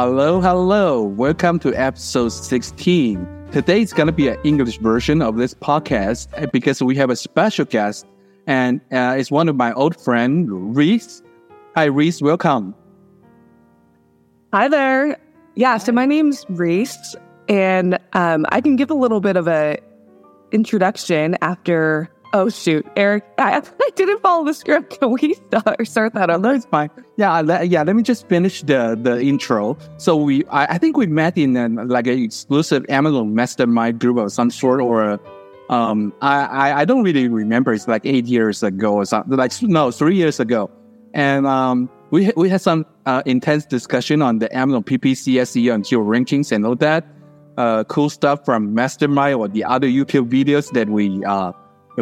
Hello, hello. Welcome to episode 16. Today is going to be an English version of this podcast uh, because we have a special guest and uh, it's one of my old friend, Reese. Hi, Reese. Welcome. Hi there. Yeah, so my name's Reese and um, I can give a little bit of a introduction after Oh shoot, Eric! I, I didn't follow the script. Can we start, start that? No, it's fine. Yeah, let, yeah. Let me just finish the the intro. So we, I, I think we met in an, like an exclusive Amazon mastermind group of some sort, or um, I, I, I don't really remember. It's like eight years ago or something. Like no, three years ago, and um, we we had some uh, intense discussion on the Amazon PPC SEO and geo rankings and all that uh, cool stuff from mastermind or the other YouTube videos that we uh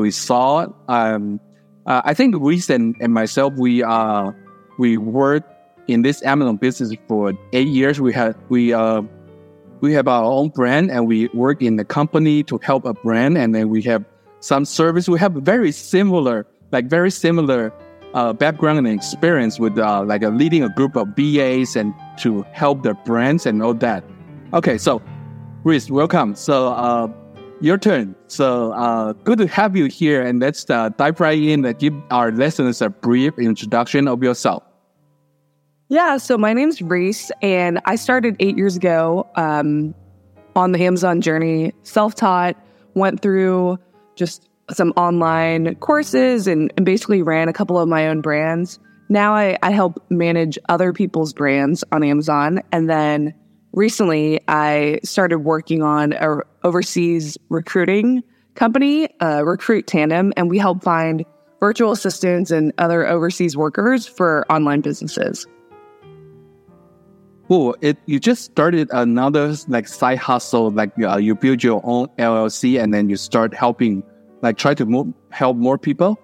we saw. Um, uh, I think Reese and, and myself, we uh, we worked in this Amazon business for eight years. We had we uh, we have our own brand and we work in the company to help a brand, and then we have some service. We have very similar, like very similar uh, background and experience with uh, like a leading a group of VAs and to help the brands and all that. Okay, so Reese, welcome. So. Uh, your turn. So uh, good to have you here, and let's uh, dive right in and give our listeners a brief introduction of yourself. Yeah, so my name's Reese, and I started eight years ago um, on the Amazon journey, self taught, went through just some online courses and, and, basically ran a couple of my own brands. Now I, I help manage other people's brands on Amazon, and then recently I started working on a overseas recruiting company, uh, Recruit Tandem, and we help find virtual assistants and other overseas workers for online businesses. Cool. It you just started another like side hustle, like uh, you build your own LLC and then you start helping, like try to move, help more people.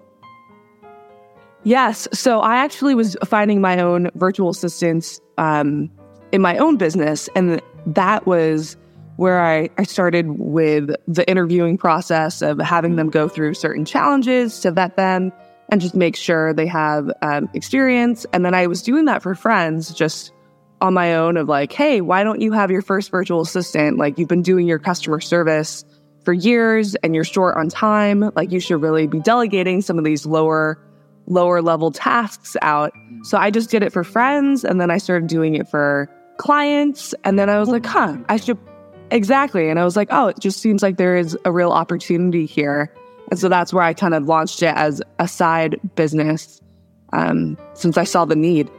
Yes. So I actually was finding my own virtual assistants um, in my own business. And that was where I, I started with the interviewing process of having them go through certain challenges to vet them and just make sure they have um, experience. And then I was doing that for friends just on my own of like, hey, why don't you have your first virtual assistant? Like you've been doing your customer service for years and you're short on time. Like you should really be delegating some of these lower lower level tasks out. So I just did it for friends and then I started doing it for clients. And then I was like, huh, I should. Exactly. And I was like, oh, it just seems like there is a real opportunity here. And so that's where I kind of launched it as a side business um, since I saw the need.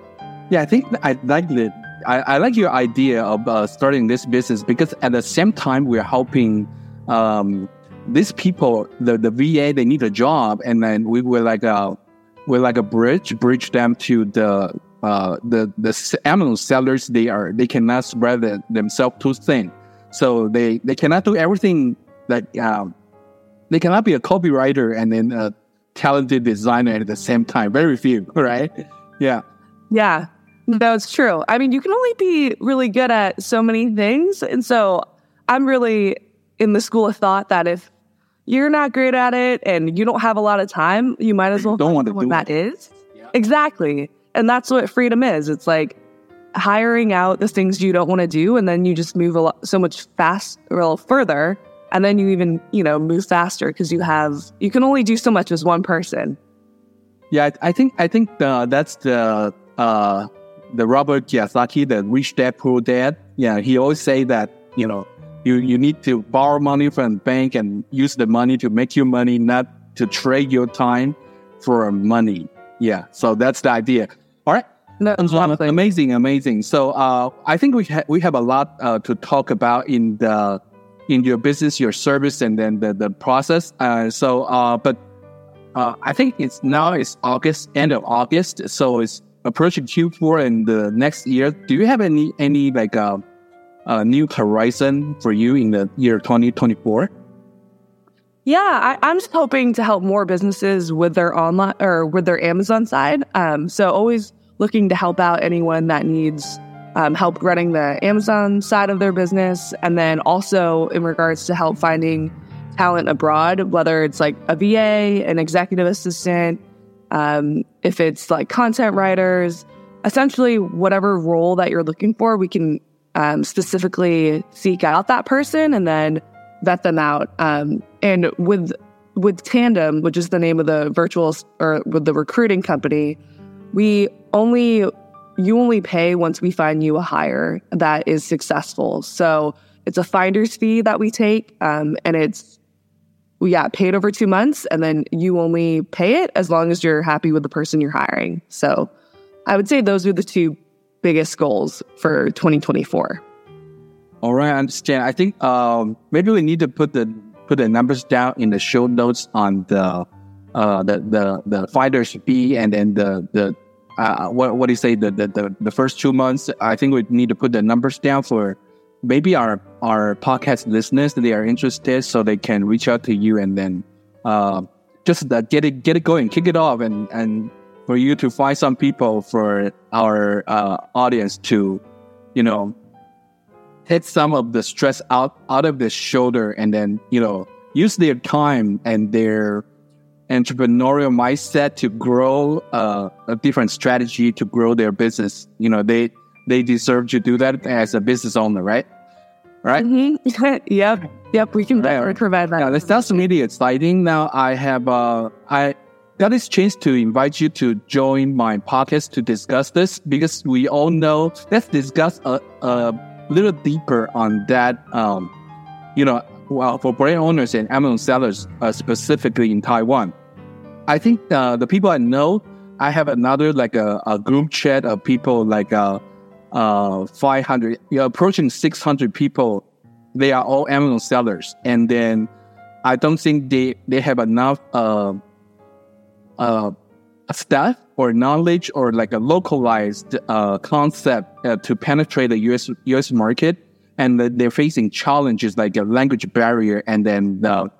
Yeah, I think I like it. I, I like your idea of uh, starting this business because at the same time, we're helping um, these people, the, the VA, they need a job. And then we were like a, we're like a bridge, bridge them to the uh, the the Amazon sellers they are they cannot spread the, themselves too thin, so they they cannot do everything that um, they cannot be a copywriter and then a talented designer at the same time. Very few, right? Yeah, yeah, that's true. I mean, you can only be really good at so many things, and so I'm really in the school of thought that if you're not great at it and you don't have a lot of time, you might as well don't want to do that it. is. Yeah. Exactly. And that's what freedom is. It's like hiring out the things you don't want to do, and then you just move a lot, so much fast, little further, and then you even you know move faster because you have you can only do so much as one person. Yeah, I think I think the, that's the uh, the Robert Kiyosaki, the rich dad poor dad. Yeah, he always say that you know you you need to borrow money from the bank and use the money to make your money, not to trade your time for money. Yeah, so that's the idea. All right. No, amazing, amazing. So uh, I think we ha- we have a lot uh, to talk about in the in your business, your service, and then the the process. Uh, so, uh, but uh, I think it's now it's August, end of August, so it's approaching Q4 and the next year. Do you have any any like uh, uh, new horizon for you in the year 2024? Yeah, I, am just hoping to help more businesses with their online or with their Amazon side. Um, so always looking to help out anyone that needs um, help running the Amazon side of their business, and then also in regards to help finding talent abroad, whether it's like a VA, an executive assistant, um, if it's like content writers, essentially, whatever role that you're looking for, we can um, specifically seek out that person and then vet them out. Um, and with with Tandem, which is the name of the virtual or with the recruiting company, we only you only pay once we find you a hire that is successful. So it's a finder's fee that we take, um, and it's got paid over two months, and then you only pay it as long as you're happy with the person you're hiring. So I would say those are the two biggest goals for 2024. All right, I understand. I think um, maybe we need to put the put the numbers down in the show notes on the uh, the the the finder's fee and then the the uh, what what do you say the, the the the first two months. I think we need to put the numbers down for maybe our our podcast listeners they are interested, so they can reach out to you and then uh, just uh, get it get it going, kick it off, and and for you to find some people for our uh, audience to, you know, take some of the stress out out of the shoulder, and then you know use their time and their entrepreneurial mindset to grow uh, a different strategy to grow their business. You know, they they deserve to do that as a business owner, right? Right? Mm-hmm. yep. Yep. We can right. provide that. Yeah, that sounds really exciting. Now I have uh, I got this chance to invite you to join my podcast to discuss this because we all know. Let's discuss a, a little deeper on that. Um, you know, well, for brand owners and Amazon sellers, uh, specifically in Taiwan. I think uh, the people I know, I have another like a, a group chat of people like uh, uh, 500, you know, approaching 600 people. They are all Amazon sellers. And then I don't think they, they have enough uh, uh, staff or knowledge or like a localized uh, concept uh, to penetrate the US US market, and they're facing challenges like a language barrier and then the,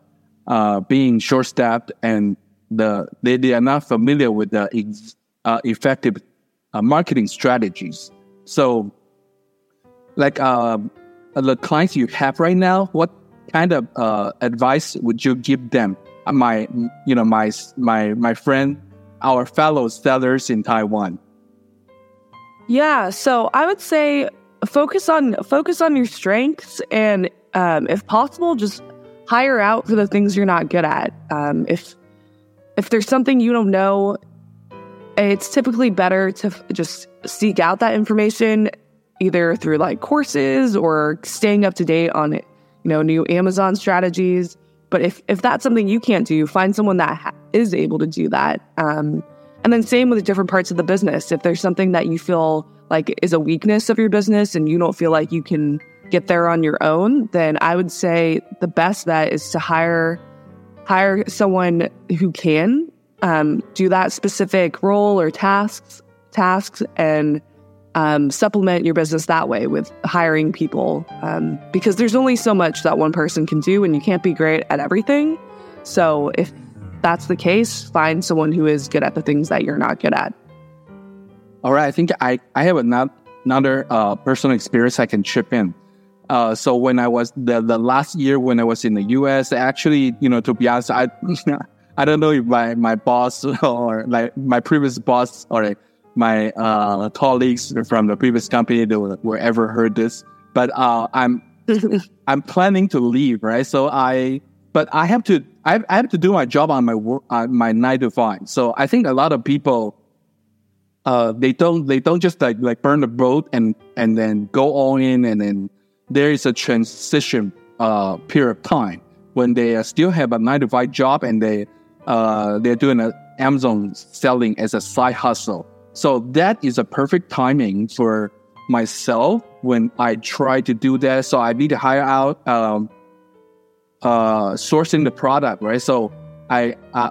uh, being short staffed and the they, they are not familiar with the ex, uh, effective uh, marketing strategies. So, like uh, the clients you have right now, what kind of advice would you give them? my you know my my my friend our fellow sellers in Taiwan? Yeah, so I would say focus on focus on your strengths and um, if possible just hire out for the things you're not good at. Um, if if there's something you don't know, it's typically better to f- just seek out that information either through like courses or staying up to date on you know new Amazon strategies. But if if that's something you can't do, find someone that ha- is able to do that. Um, and then same with different parts of the business. If there's something that you feel like is a weakness of your business and you don't feel like you can get there on your own, then I would say the best bet is to hire hire someone who can um, do that specific role or tasks tasks and um, supplement your business that way with hiring people um, because there's only so much that one person can do and you can't be great at everything. So if that's the case, find someone who is good at the things that you're not good at. All right. I think I, I have another uh, personal experience I can chip in. Uh, so when I was the, the last year when I was in the US, actually, you know, to be honest, I, I don't know if my, my boss or like my previous boss or my uh, colleagues from the previous company that were, ever heard this, but uh, I'm I'm planning to leave, right? So I, but I have to I, I have to do my job on my work on my nine to five. So I think a lot of people, uh, they don't they don't just like like burn the boat and and then go all in, and then there is a transition uh period of time when they still have a nine to five job and they uh they're doing a Amazon selling as a side hustle. So that is a perfect timing for myself when I try to do that. So I need to hire out, um, uh, sourcing the product, right? So I, uh,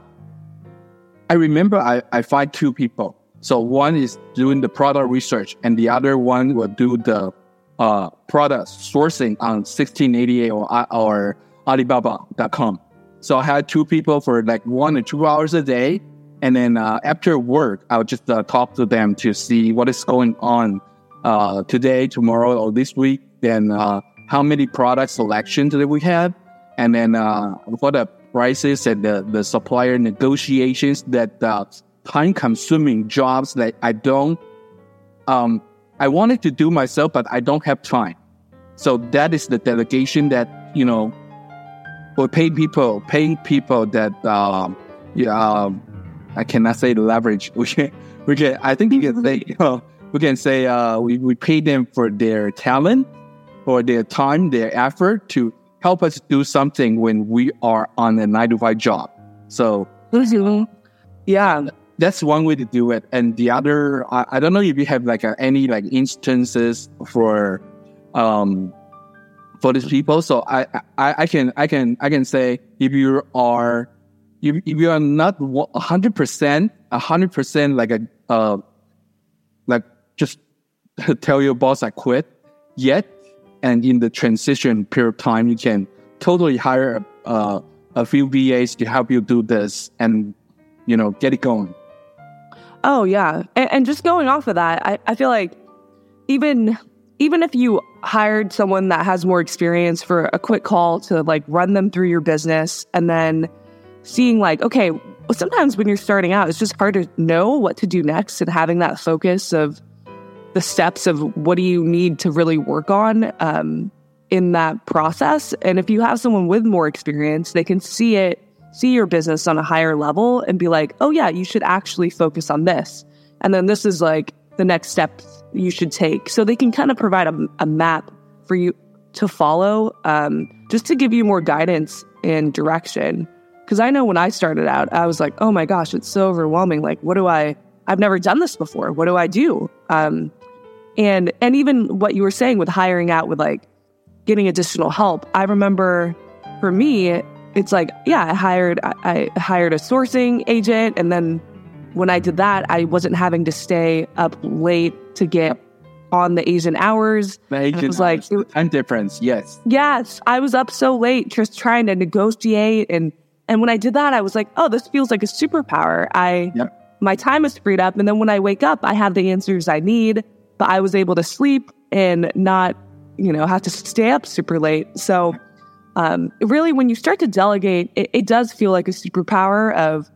I remember I, I find two people. So one is doing the product research and the other one will do the, uh, product sourcing on 1688 or, or Alibaba.com. So I had two people for like one or two hours a day and then uh, after work, I'll just uh, talk to them to see what is going on uh, today, tomorrow, or this week. Then uh, how many product selections that we have, and then uh, what the prices and the, the supplier negotiations that uh, time consuming jobs that I don't um, I wanted to do myself, but I don't have time. So that is the delegation that you know, for paying people, paying people that um, yeah, um, I cannot say leverage. We can, we can. I think you can say, you know, we can say uh, we we pay them for their talent, for their time, their effort to help us do something when we are on a nine to five job. So yeah, that's one way to do it. And the other, I, I don't know if you have like a, any like instances for, um, for these people. So I, I, I can, I can, I can say if you are, if, if you are not a hundred percent, a hundred percent like a, uh, like just tell your boss I quit yet. And in the transition period of time, you can totally hire, uh, a few VAs to help you do this and, you know, get it going. Oh yeah, and, and just going off of that, I, I feel like even even if you hired someone that has more experience for a quick call to like run them through your business and then seeing like okay sometimes when you're starting out it's just hard to know what to do next and having that focus of the steps of what do you need to really work on um, in that process and if you have someone with more experience they can see it see your business on a higher level and be like, oh, yeah, you should actually focus on this. And then this is like the next steps you should take. So they can kind of provide a, a map for you to follow um, just to give you more guidance and direction. Because I know when I started out, I was like, oh my gosh, it's so overwhelming. Like, what do I, I've never done this before. What do I do? Um, and, and even what you were saying with hiring out with like getting additional help, I remember for me, it's like, yeah, I hired I, I hired a sourcing agent, and then when I did that, I wasn't having to stay up late to get on the Asian hours. The Asian it was like time difference, yes. Yes, I was up so late just trying to negotiate, and and when I did that, I was like, oh, this feels like a superpower. I yep. My time is freed up, and then when I wake up, I have the answers I need. But I was able to sleep and not, you know, have to stay up super late. So um, really, when you start to delegate, it, it does feel like a superpower of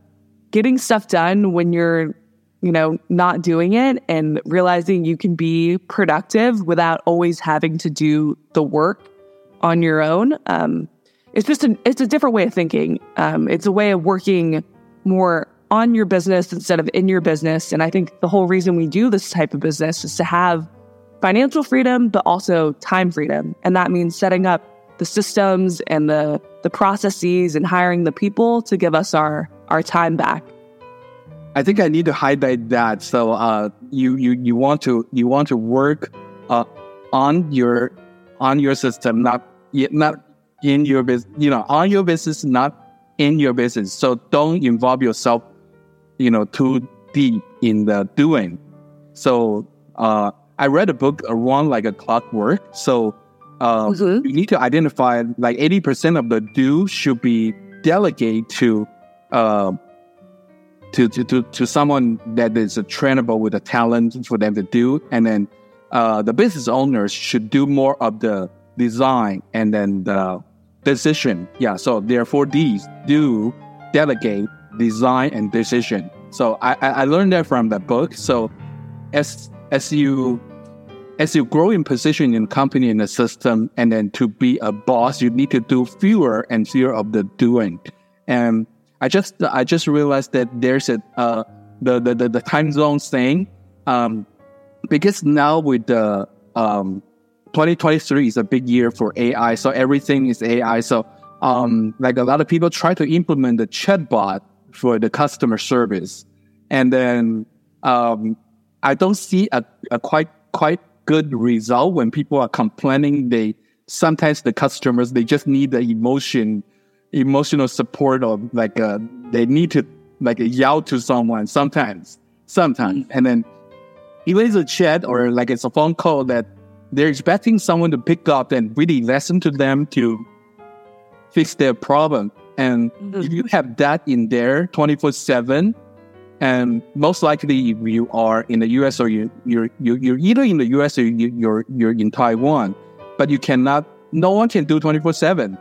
getting stuff done when you're, you know, not doing it and realizing you can be productive without always having to do the work on your own. Um, it's just a, it's a different way of thinking. Um, it's a way of working more on your business instead of in your business. And I think the whole reason we do this type of business is to have financial freedom, but also time freedom. And that means setting up the systems and the the processes and hiring the people to give us our our time back. I think I need to highlight that. So uh, you you you want to you want to work uh, on your on your system, not not in your business. You know, on your business, not in your business. So don't involve yourself, you know, too deep in the doing. So uh, I read a book around like a clockwork. So uh, mm-hmm. you need to identify like 80% of the do should be delegated to, uh, to, to, to, to someone that is a trainable with the talent for them to do. And then uh, the business owners should do more of the design and then the decision. Yeah. So therefore, these do delegate design and decision. So I, I learned that from the book. So as as you as you grow in position in company in the system, and then to be a boss, you need to do fewer and fewer of the doing. And I just I just realized that there's a uh, the, the the the time zone thing, um, because now with the um, 2023 is a big year for AI, so everything is AI. So um, like a lot of people try to implement the chatbot for the customer service, and then um, I don't see a, a quite quite good result when people are complaining. They sometimes the customers they just need the emotion, emotional support or like uh, they need to like yell to someone sometimes, sometimes, mm-hmm. and then even it's a chat or like it's a phone call that they're expecting someone to pick up and really listen to them to fix their problem. And mm-hmm. if you have that in there 24 7, and most likely, if you are in the U.S. or you, you're you're either in the U.S. or you're you're in Taiwan, but you cannot. No one can do twenty four seven.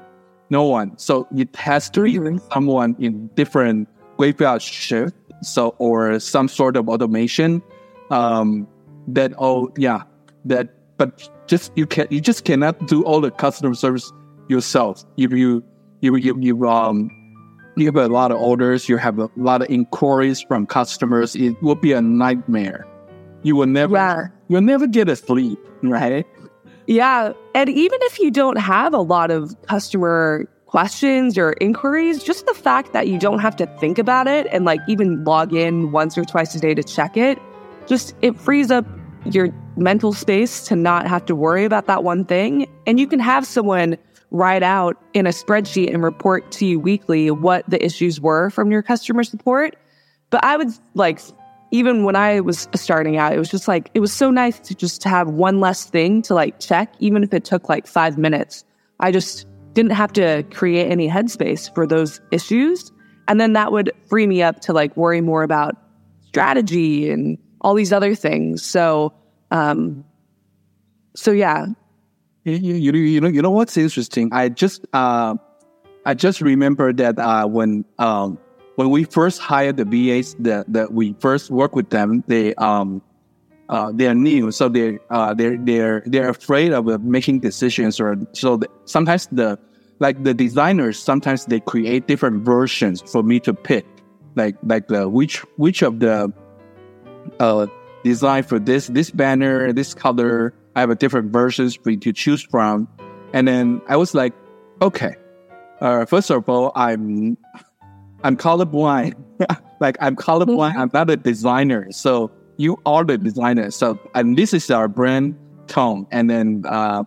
No one. So it has to be someone in different graveyard shift. So or some sort of automation. Um, that oh yeah that but just you can you just cannot do all the customer service yourself if you you you, you um you have a lot of orders you have a lot of inquiries from customers it will be a nightmare you will never Yeah. you'll never get a sleep right Yeah. And even if you don't have a lot of customer questions or inquiries, just the fact that you don't have to think about it and like even log in once or twice a day to check it, just it frees up your mental space to not have to worry about that one thing. And you can have someone write out in a spreadsheet and report to you weekly what the issues were from your customer support. But I would like, even when I was starting out, it was just like, it was so nice to just have one less thing to like check, even if it took like five minutes. I just didn't have to create any headspace for those issues. And then that would free me up to like worry more about strategy and all these other things. So, um, so yeah, You, you, you, know you know what's interesting? I just uh, I just remember that uh, when um, when we first hired the VAs that that we first worked with them, they um uh, they're new, so they uh they're they're they're afraid of uh, making decisions, or so sometimes the like the designers sometimes they create different versions for me to pick, like like the which which of the uh design for this this banner this color i have a different versions for you to choose from. And then i was like okay. Uh first of all i'm i'm colorblind. Like i'm colorblind. I'm not a designer. So you are the designer. So and this is our brand tone and then uh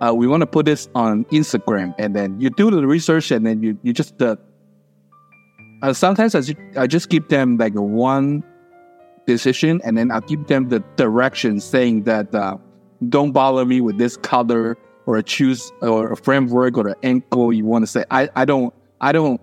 uh, we want to put this on Instagram, and then you do the research, and then you you just uh, uh, sometimes I, ju- I just give them like one decision and then I'll give them the direction saying that uh, don't bother me with this color or a choose or a framework or an angle you want to say. I, I don't I don't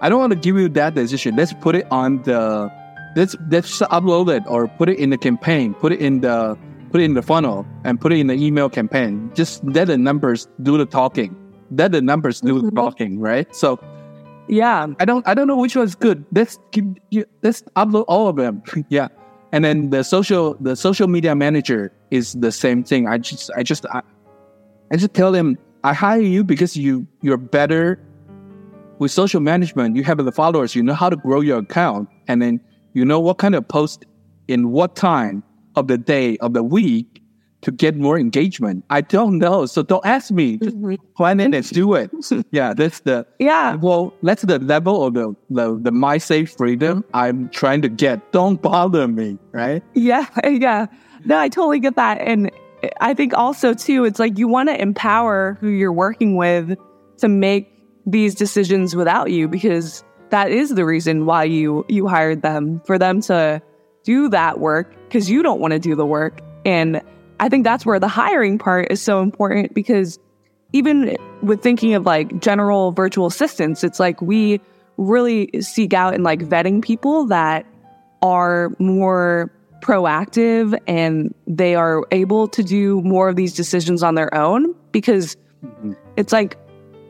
I don't want to give you that decision. Let's put it on the let's let's upload it or put it in the campaign, put it in the put it in the funnel and put it in the email campaign. Just let the numbers do the talking. Let the numbers do the mm-hmm. talking, right? So yeah, I don't I don't know which one's good. Let's keep let's upload all of them. yeah. And then the social the social media manager is the same thing. I just I just I, I just tell them I hire you because you you're better with social management. You have the followers. You know how to grow your account, and then you know what kind of post in what time of the day of the week to get more engagement. I don't know, so don't ask me. Just mm-hmm. plan it and do it. yeah, that's the yeah, well, that's the level of the the, the my safe freedom mm-hmm. I'm trying to get. Don't bother me, right? Yeah, yeah. No, I totally get that. And I think also, too, it's like you want to empower who you're working with to make these decisions without you because that is the reason why you you hired them for them to do that work because you don't want to do the work. And I think that's where the hiring part is so important because even with thinking of like general virtual assistants, it's like we really seek out and like vetting people that are more proactive and they are able to do more of these decisions on their own because it's like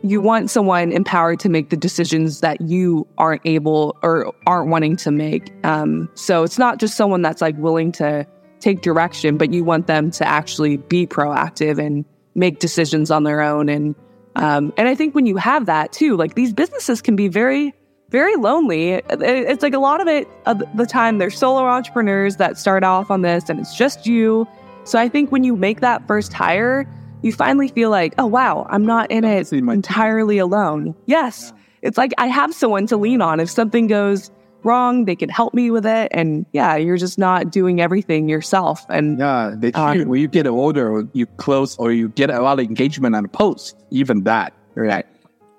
you want someone empowered to make the decisions that you aren't able or aren't wanting to make. Um, so it's not just someone that's like willing to take direction, but you want them to actually be proactive and make decisions on their own. And um, and I think when you have that too, like these businesses can be very very lonely. It's like a lot of it of the time they're solo entrepreneurs that start off on this and it's just you. So I think when you make that first hire, you finally feel like, oh wow, I'm not in it entirely alone. Yes. It's like I have someone to lean on. If something goes wrong, they can help me with it. And yeah, you're just not doing everything yourself. And Yeah, they Uh, when you get an order or you close or you get a lot of engagement on a post, even that, right?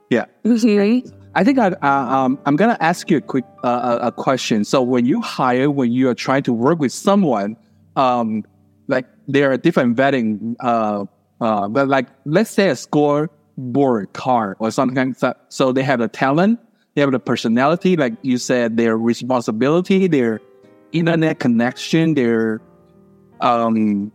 Yeah. I think I, uh, um, I'm gonna ask you a quick uh, a question. So when you hire, when you are trying to work with someone, um, like there are different vetting, uh, uh, but like let's say a scoreboard card or something like that. So they have the talent, they have the personality, like you said, their responsibility, their internet connection, their, um,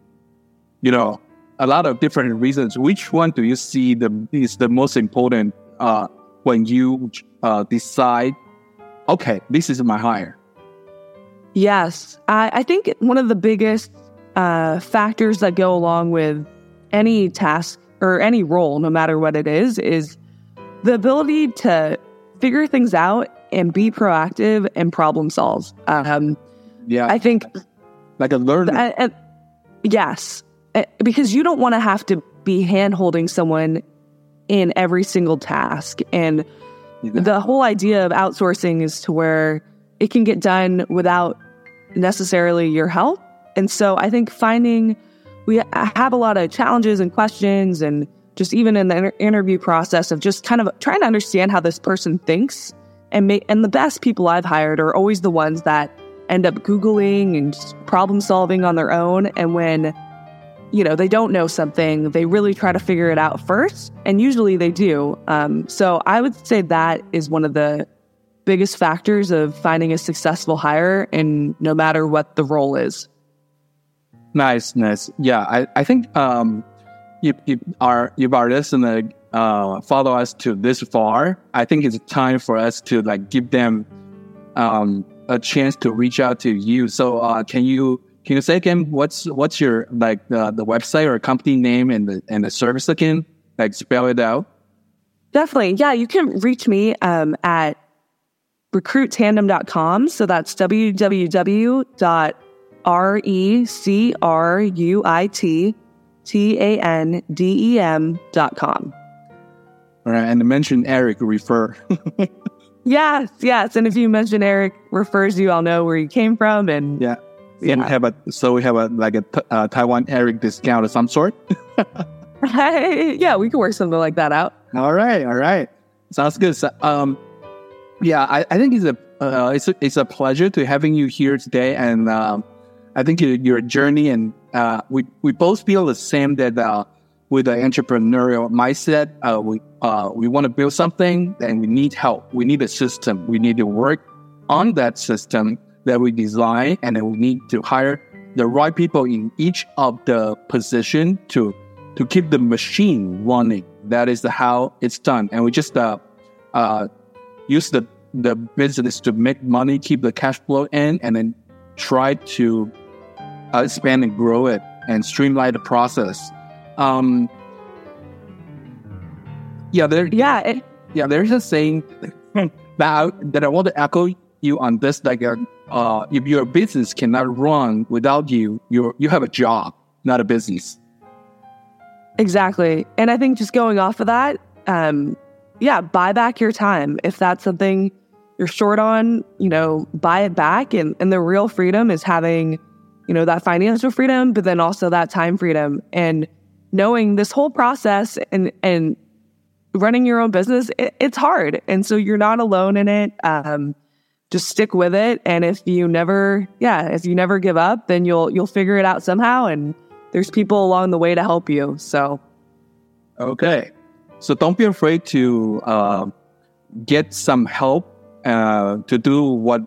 you know, a lot of different reasons. Which one do you see the is the most important? Uh, when you uh, decide, okay, this is my hire. Yes. I, I think one of the biggest uh, factors that go along with any task or any role, no matter what it is, is the ability to figure things out and be proactive and problem solve. Um, Yeah, I think like a learner. uh, uh, yes, because you don't want to have to be hand holding someone in every single task. And the whole idea of outsourcing is to where it can get done without necessarily your help. And so I think finding we have a lot of challenges and questions and just even in the inter- interview process of just kind of trying to understand how this person thinks and make and the best people I've hired are always the ones that end up googling and problem solving on their own. And when you know they don't know something they really try to figure it out first. And usually they do. Um, so i would say that is one of the biggest factors of finding a successful hire and no matter what the role is. Nice, nice. Yeah, I, I think um, if, if our if our uh, follow us to this far, I think it's time for us to like give them um, a chance to reach out to you. So uh, can you can you say again what's what's your like uh, the website or company name and the and the service again? Like spell it out. definitely yeah you can reach me um, at recruittandem.com so that's www.r-e-c-r-u-i-t-t-a-n-d-e-m.com All right, and mention Eric refer. yes yes and if you mention eric refers you i'll know where you came from and yeah. And have a so we have a like a uh, Taiwan Eric discount of some sort. yeah we could work something like that out All right, all right, sounds good. So, um, yeah, I, I think it's a uh, it's a, it's a pleasure to having you here today, and um, I think your, your journey and uh, we we both feel the same that uh, with the entrepreneurial mindset, uh, we uh, we want to build something, and we need help. We need a system. We need to work on that system that we design, and then we need to hire the right people in each of the position to to keep the machine running. That is how it's done, and we just uh, uh, use the the business to make money, keep the cash flow in, and then try to uh, expand and grow it and streamline the process. Um, yeah, there. yeah it, Yeah, there's a saying that I, that I want to echo you on this. Like, uh, uh, if your business cannot run without you, you you have a job, not a business. Exactly. And I think just going off of that, um, yeah, buy back your time. If that's something you're short on, you know, buy it back. And, and the real freedom is having, you know, that financial freedom, but then also that time freedom. And knowing this whole process and, and running your own business, it, it's hard. And so you're not alone in it. Um, just stick with it. And if you never, yeah, if you never give up, then you'll, you'll figure it out somehow. And there's people along the way to help you. So Okay. So don't be afraid to uh, get some help uh, to do what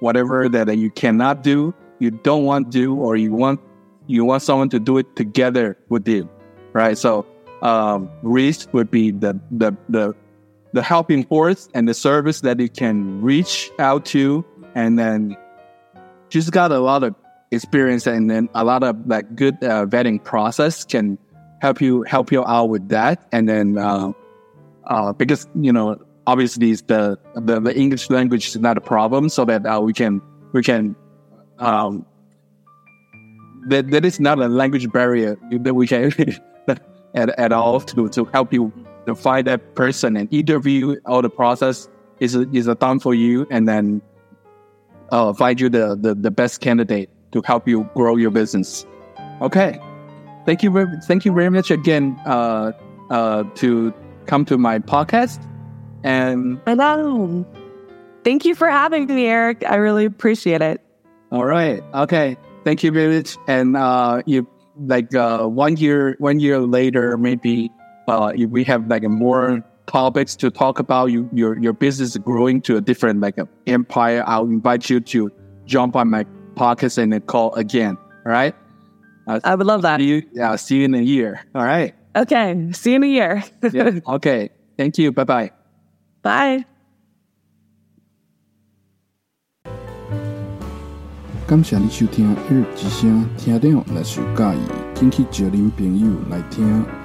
whatever that you cannot do, you don't want to do, or you want you want someone to do it together with you, right? So um, Reese would be the the the the helping force and the service that you can reach out to, and then just got a lot of experience and then a lot of like good uh, vetting process can help you help you out with that and then uh, uh, because you know obviously the, the the english language is not a problem so that uh, we can we can um that, that is not a language barrier that we can at, at all to, to help you to find that person and interview all the process is is a done for you and then uh, find you the, the, the best candidate to help you grow your business. Okay, thank you very thank you very much again uh, uh, to come to my podcast. And Hello. Thank you for having me, Eric. I really appreciate it. All right, okay, thank you very much. And uh, you like uh, one year one year later, maybe uh, if we have like more topics to talk about, you your your business is growing to a different like a empire. I'll invite you to jump on my podcast and then call again. All right. Uh, I would love that. see you. Yeah, see you in a year. All right. Okay. See you in a year. Yeah. okay. Thank you. Bye bye bye. 感谢你收听《雨之声》，听众若是有介意，请去招恁朋友来听。